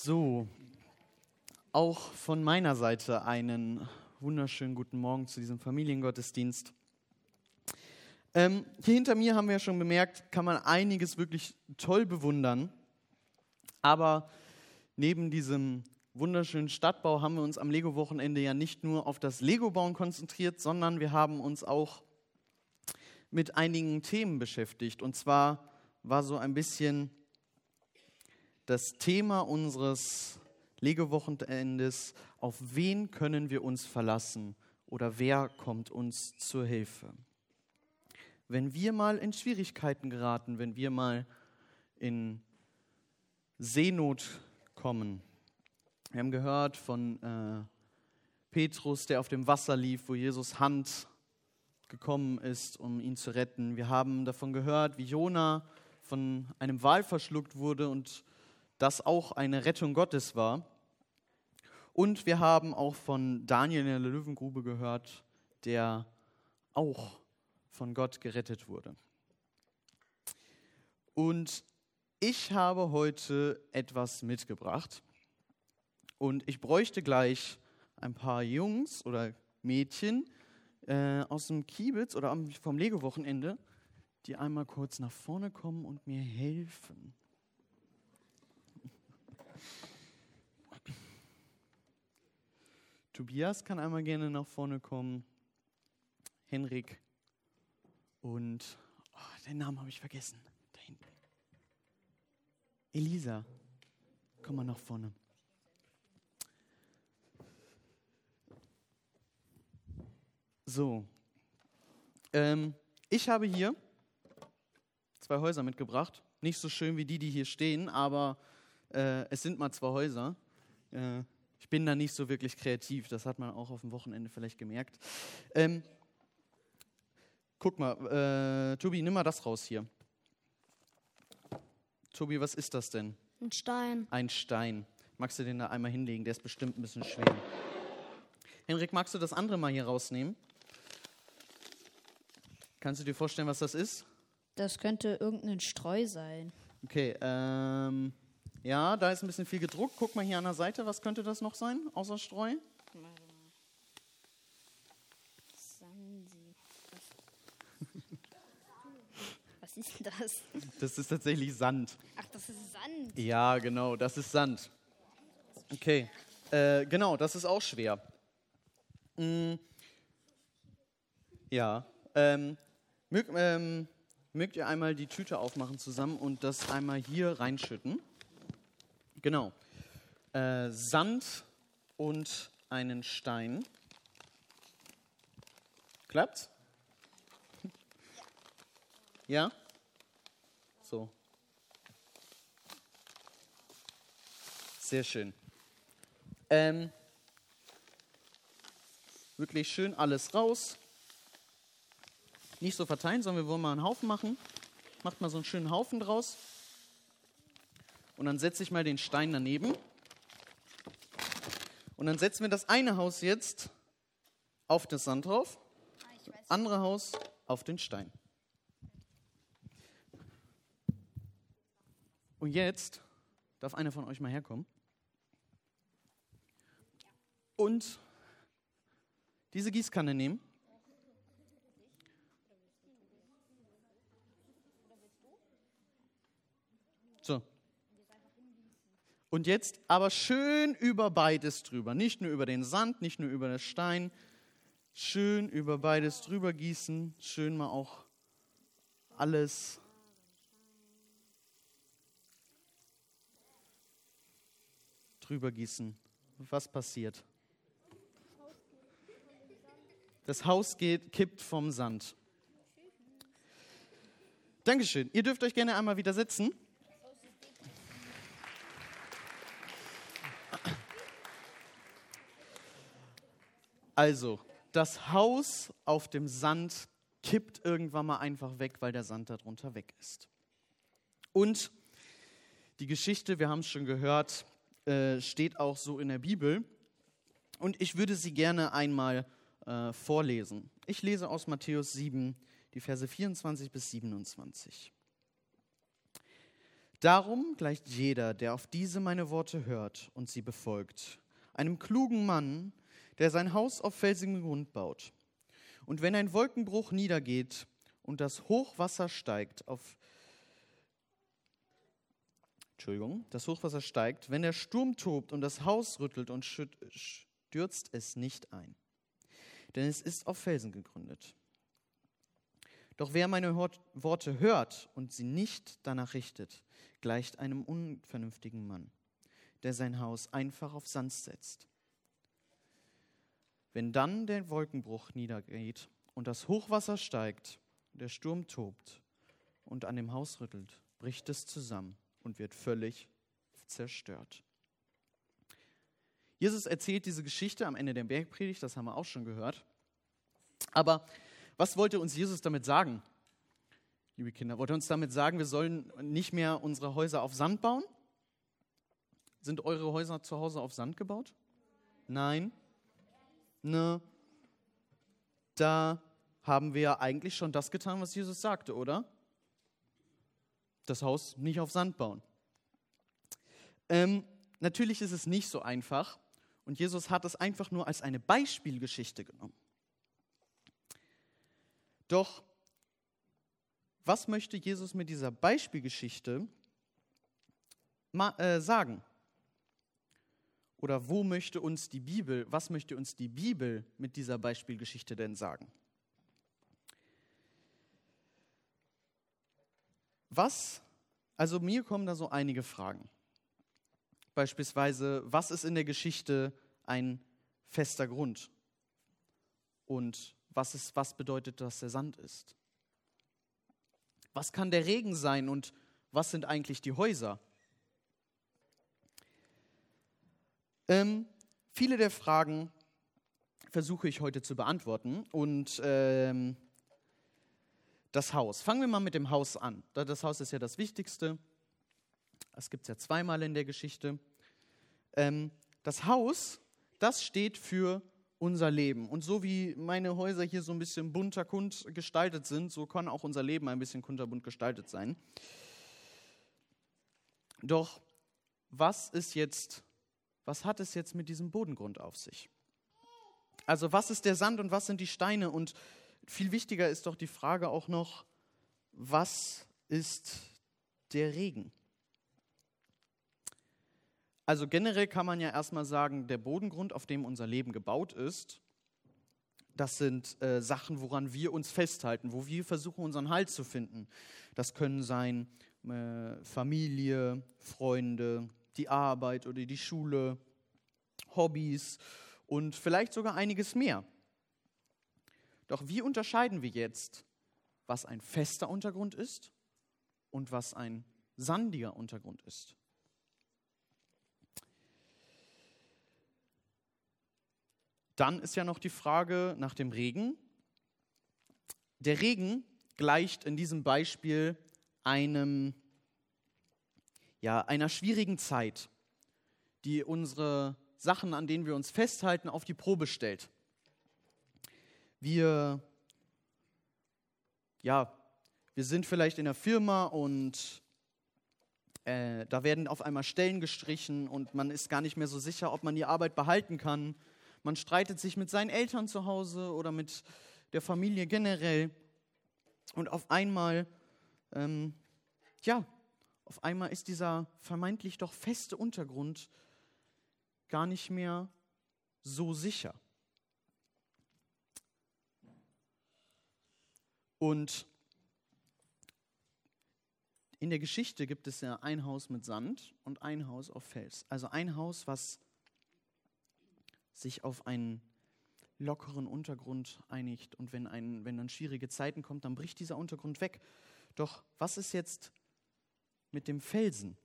So, auch von meiner Seite einen wunderschönen guten Morgen zu diesem Familiengottesdienst. Ähm, hier hinter mir haben wir ja schon bemerkt, kann man einiges wirklich toll bewundern. Aber neben diesem wunderschönen Stadtbau haben wir uns am Lego-Wochenende ja nicht nur auf das Lego-Bauen konzentriert, sondern wir haben uns auch mit einigen Themen beschäftigt. Und zwar war so ein bisschen das Thema unseres Lego-Wochenendes, auf wen können wir uns verlassen oder wer kommt uns zur Hilfe. Wenn wir mal in Schwierigkeiten geraten, wenn wir mal in Seenot kommen. Wir haben gehört von äh, Petrus, der auf dem Wasser lief, wo Jesus Hand gekommen ist, um ihn zu retten. Wir haben davon gehört, wie Jona von einem Wal verschluckt wurde und das auch eine Rettung Gottes war. Und wir haben auch von Daniel in der Löwengrube gehört, der auch von Gott gerettet wurde. Und ich habe heute etwas mitgebracht. Und ich bräuchte gleich ein paar Jungs oder Mädchen äh, aus dem Kiebitz oder vom Lego-Wochenende, die einmal kurz nach vorne kommen und mir helfen. Tobias kann einmal gerne nach vorne kommen. Henrik und oh, den Namen habe ich vergessen. Da hinten. Elisa, komm mal nach vorne. So, ähm, ich habe hier zwei Häuser mitgebracht. Nicht so schön wie die, die hier stehen, aber äh, es sind mal zwei Häuser. Äh, ich bin da nicht so wirklich kreativ, das hat man auch auf dem Wochenende vielleicht gemerkt. Ähm, guck mal, äh, Tobi, nimm mal das raus hier. Tobi, was ist das denn? Ein Stein. Ein Stein. Magst du den da einmal hinlegen? Der ist bestimmt ein bisschen schwer. Henrik, magst du das andere mal hier rausnehmen? Kannst du dir vorstellen, was das ist? Das könnte irgendein Streu sein. Okay, ähm, ja, da ist ein bisschen viel gedruckt. Guck mal hier an der Seite, was könnte das noch sein, außer Streu? Was ist denn das? Das ist tatsächlich Sand. Ach, das ist Sand. Ja, genau, das ist Sand. Okay, äh, genau, das ist auch schwer. Mm. Ja, ähm, mögt, ähm, mögt ihr einmal die Tüte aufmachen zusammen und das einmal hier reinschütten? Genau. Äh, Sand und einen Stein. Klappt's? Ja? So. Sehr schön. Ähm, wirklich schön alles raus. Nicht so verteilen, sondern wir wollen mal einen Haufen machen. Macht mal so einen schönen Haufen draus. Und dann setze ich mal den Stein daneben. Und dann setzen wir das eine Haus jetzt auf das Sand drauf, andere Haus auf den Stein. Und jetzt darf einer von euch mal herkommen. Und diese Gießkanne nehmen. So. Und jetzt aber schön über beides drüber. Nicht nur über den Sand, nicht nur über den Stein. Schön über beides drüber gießen. Schön mal auch alles. Drüber gießen. Was passiert? Das Haus geht, kippt vom Sand. Dankeschön. Ihr dürft euch gerne einmal wieder setzen. Also, das Haus auf dem Sand kippt irgendwann mal einfach weg, weil der Sand darunter weg ist. Und die Geschichte, wir haben es schon gehört, äh, steht auch so in der Bibel. Und ich würde sie gerne einmal äh, vorlesen. Ich lese aus Matthäus 7, die Verse 24 bis 27. Darum gleicht jeder, der auf diese meine Worte hört und sie befolgt, einem klugen Mann, der sein Haus auf felsigem Grund baut. Und wenn ein Wolkenbruch niedergeht und das Hochwasser steigt auf Entschuldigung, das Hochwasser steigt, wenn der Sturm tobt und das Haus rüttelt und stürzt es nicht ein. Denn es ist auf Felsen gegründet. Doch wer meine Worte hört und sie nicht danach richtet, gleicht einem unvernünftigen Mann, der sein Haus einfach auf Sand setzt. Wenn dann der Wolkenbruch niedergeht und das Hochwasser steigt, der Sturm tobt und an dem Haus rüttelt, bricht es zusammen und wird völlig zerstört. Jesus erzählt diese Geschichte am Ende der Bergpredigt, das haben wir auch schon gehört. Aber was wollte uns Jesus damit sagen, liebe Kinder? Wollte uns damit sagen, wir sollen nicht mehr unsere Häuser auf Sand bauen? Sind eure Häuser zu Hause auf Sand gebaut? Nein ne, da haben wir eigentlich schon das getan, was Jesus sagte, oder? Das Haus nicht auf Sand bauen. Ähm, natürlich ist es nicht so einfach und Jesus hat es einfach nur als eine Beispielgeschichte genommen. Doch was möchte Jesus mit dieser Beispielgeschichte äh, sagen? Oder wo möchte uns die Bibel, was möchte uns die Bibel mit dieser Beispielgeschichte denn sagen? Was, also mir kommen da so einige Fragen. Beispielsweise, was ist in der Geschichte ein fester Grund? Und was, ist, was bedeutet, dass der Sand ist? Was kann der Regen sein und was sind eigentlich die Häuser? Ähm, viele der Fragen versuche ich heute zu beantworten. Und ähm, das Haus. Fangen wir mal mit dem Haus an. Das Haus ist ja das Wichtigste. Das gibt es ja zweimal in der Geschichte. Ähm, das Haus, das steht für unser Leben. Und so wie meine Häuser hier so ein bisschen bunter bunt gestaltet sind, so kann auch unser Leben ein bisschen kunterbunt gestaltet sein. Doch was ist jetzt was hat es jetzt mit diesem Bodengrund auf sich? Also was ist der Sand und was sind die Steine? Und viel wichtiger ist doch die Frage auch noch, was ist der Regen? Also generell kann man ja erstmal sagen, der Bodengrund, auf dem unser Leben gebaut ist, das sind äh, Sachen, woran wir uns festhalten, wo wir versuchen, unseren Halt zu finden. Das können sein äh, Familie, Freunde, die Arbeit oder die Schule, Hobbys und vielleicht sogar einiges mehr. Doch wie unterscheiden wir jetzt, was ein fester Untergrund ist und was ein sandiger Untergrund ist? Dann ist ja noch die Frage nach dem Regen. Der Regen gleicht in diesem Beispiel einem ja, einer schwierigen Zeit, die unsere Sachen, an denen wir uns festhalten, auf die Probe stellt. Wir, ja, wir sind vielleicht in der Firma und äh, da werden auf einmal Stellen gestrichen und man ist gar nicht mehr so sicher, ob man die Arbeit behalten kann. Man streitet sich mit seinen Eltern zu Hause oder mit der Familie generell. Und auf einmal, ähm, ja, auf einmal ist dieser vermeintlich doch feste Untergrund gar nicht mehr so sicher. Und in der Geschichte gibt es ja ein Haus mit Sand und ein Haus auf Fels. Also ein Haus, was sich auf einen lockeren Untergrund einigt und wenn, ein, wenn dann schwierige Zeiten kommen, dann bricht dieser Untergrund weg. Doch was ist jetzt mit dem Felsen?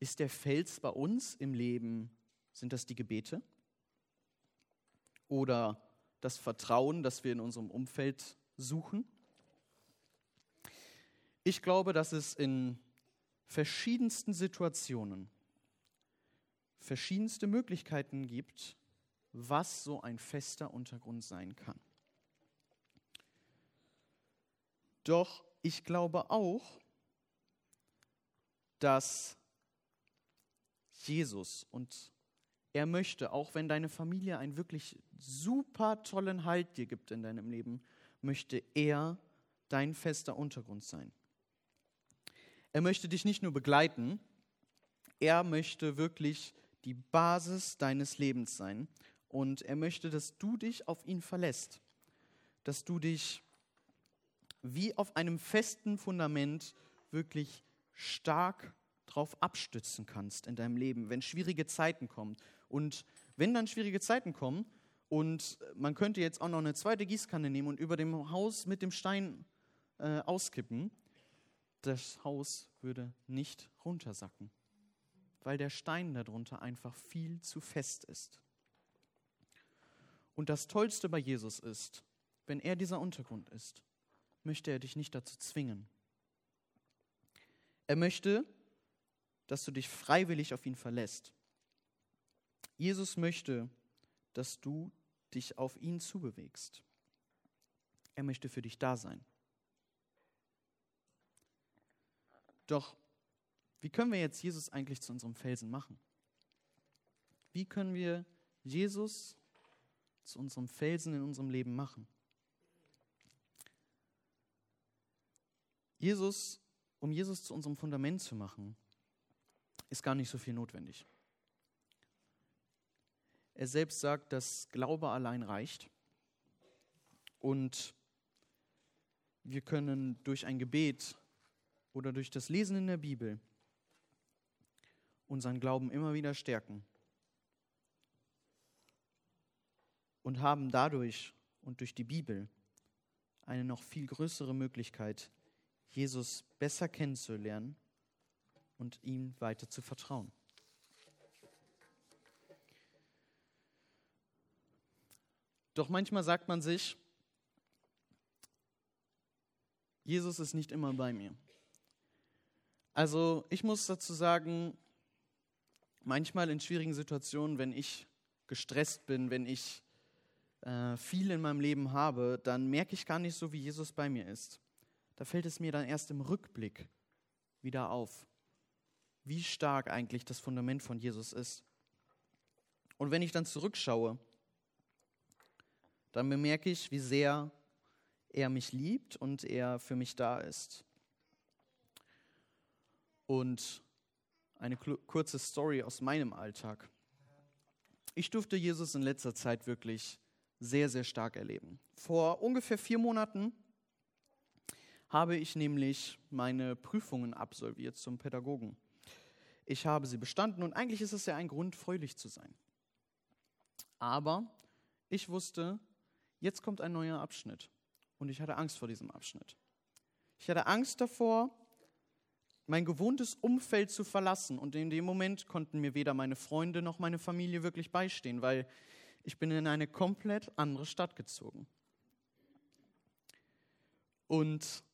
Ist der Fels bei uns im Leben, sind das die Gebete? Oder das Vertrauen, das wir in unserem Umfeld suchen? Ich glaube, dass es in verschiedensten Situationen verschiedenste Möglichkeiten gibt, was so ein fester Untergrund sein kann. Doch ich glaube auch, dass Jesus und er möchte, auch wenn deine Familie einen wirklich super tollen Halt dir gibt in deinem Leben, möchte er dein fester Untergrund sein. Er möchte dich nicht nur begleiten, er möchte wirklich die Basis deines Lebens sein. Und er möchte, dass du dich auf ihn verlässt, dass du dich wie auf einem festen Fundament wirklich stark drauf abstützen kannst in deinem Leben, wenn schwierige Zeiten kommen. Und wenn dann schwierige Zeiten kommen und man könnte jetzt auch noch eine zweite Gießkanne nehmen und über dem Haus mit dem Stein äh, auskippen, das Haus würde nicht runtersacken, weil der Stein darunter einfach viel zu fest ist. Und das Tollste bei Jesus ist, wenn er dieser Untergrund ist, möchte er dich nicht dazu zwingen. Er möchte, dass du dich freiwillig auf ihn verlässt. Jesus möchte, dass du dich auf ihn zubewegst. Er möchte für dich da sein. Doch wie können wir jetzt Jesus eigentlich zu unserem Felsen machen? Wie können wir Jesus zu unserem Felsen in unserem Leben machen? Jesus, um Jesus zu unserem Fundament zu machen, ist gar nicht so viel notwendig. Er selbst sagt, dass Glaube allein reicht und wir können durch ein Gebet oder durch das Lesen in der Bibel unseren Glauben immer wieder stärken und haben dadurch und durch die Bibel eine noch viel größere Möglichkeit, Jesus besser kennenzulernen und ihm weiter zu vertrauen. Doch manchmal sagt man sich, Jesus ist nicht immer bei mir. Also ich muss dazu sagen, manchmal in schwierigen Situationen, wenn ich gestresst bin, wenn ich äh, viel in meinem Leben habe, dann merke ich gar nicht so, wie Jesus bei mir ist. Da fällt es mir dann erst im Rückblick wieder auf, wie stark eigentlich das Fundament von Jesus ist. Und wenn ich dann zurückschaue, dann bemerke ich, wie sehr er mich liebt und er für mich da ist. Und eine kurze Story aus meinem Alltag. Ich durfte Jesus in letzter Zeit wirklich sehr, sehr stark erleben. Vor ungefähr vier Monaten habe ich nämlich meine Prüfungen absolviert zum Pädagogen. Ich habe sie bestanden und eigentlich ist es ja ein Grund, fröhlich zu sein. Aber ich wusste, jetzt kommt ein neuer Abschnitt und ich hatte Angst vor diesem Abschnitt. Ich hatte Angst davor, mein gewohntes Umfeld zu verlassen. Und in dem Moment konnten mir weder meine Freunde noch meine Familie wirklich beistehen, weil ich bin in eine komplett andere Stadt gezogen. Und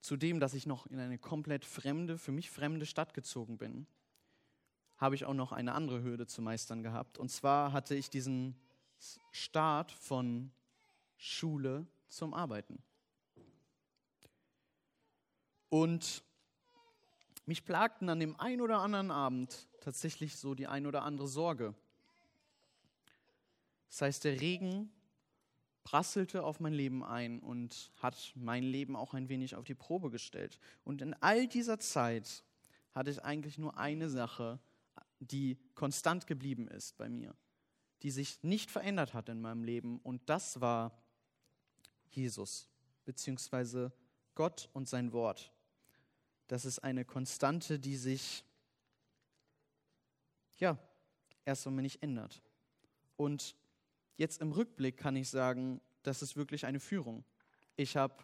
zudem, dass ich noch in eine komplett fremde, für mich fremde Stadt gezogen bin, habe ich auch noch eine andere Hürde zu meistern gehabt. Und zwar hatte ich diesen Start von Schule zum Arbeiten. Und mich plagten an dem ein oder anderen Abend tatsächlich so die ein oder andere Sorge. Das heißt, der Regen prasselte auf mein Leben ein und hat mein Leben auch ein wenig auf die Probe gestellt. Und in all dieser Zeit hatte ich eigentlich nur eine Sache, die konstant geblieben ist bei mir, die sich nicht verändert hat in meinem Leben. Und das war Jesus, beziehungsweise Gott und sein Wort das ist eine Konstante, die sich, ja, erst einmal nicht ändert. Und jetzt im Rückblick kann ich sagen, das ist wirklich eine Führung. Ich habe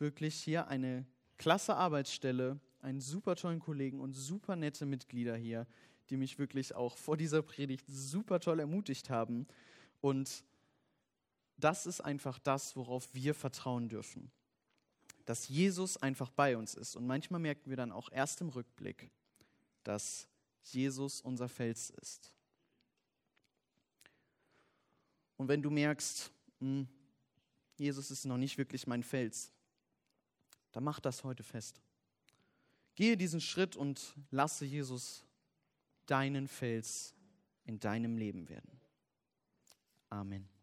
wirklich hier eine klasse Arbeitsstelle, einen super tollen Kollegen und super nette Mitglieder hier, die mich wirklich auch vor dieser Predigt super toll ermutigt haben. Und das ist einfach das, worauf wir vertrauen dürfen dass Jesus einfach bei uns ist. Und manchmal merken wir dann auch erst im Rückblick, dass Jesus unser Fels ist. Und wenn du merkst, hm, Jesus ist noch nicht wirklich mein Fels, dann mach das heute fest. Gehe diesen Schritt und lasse Jesus deinen Fels in deinem Leben werden. Amen.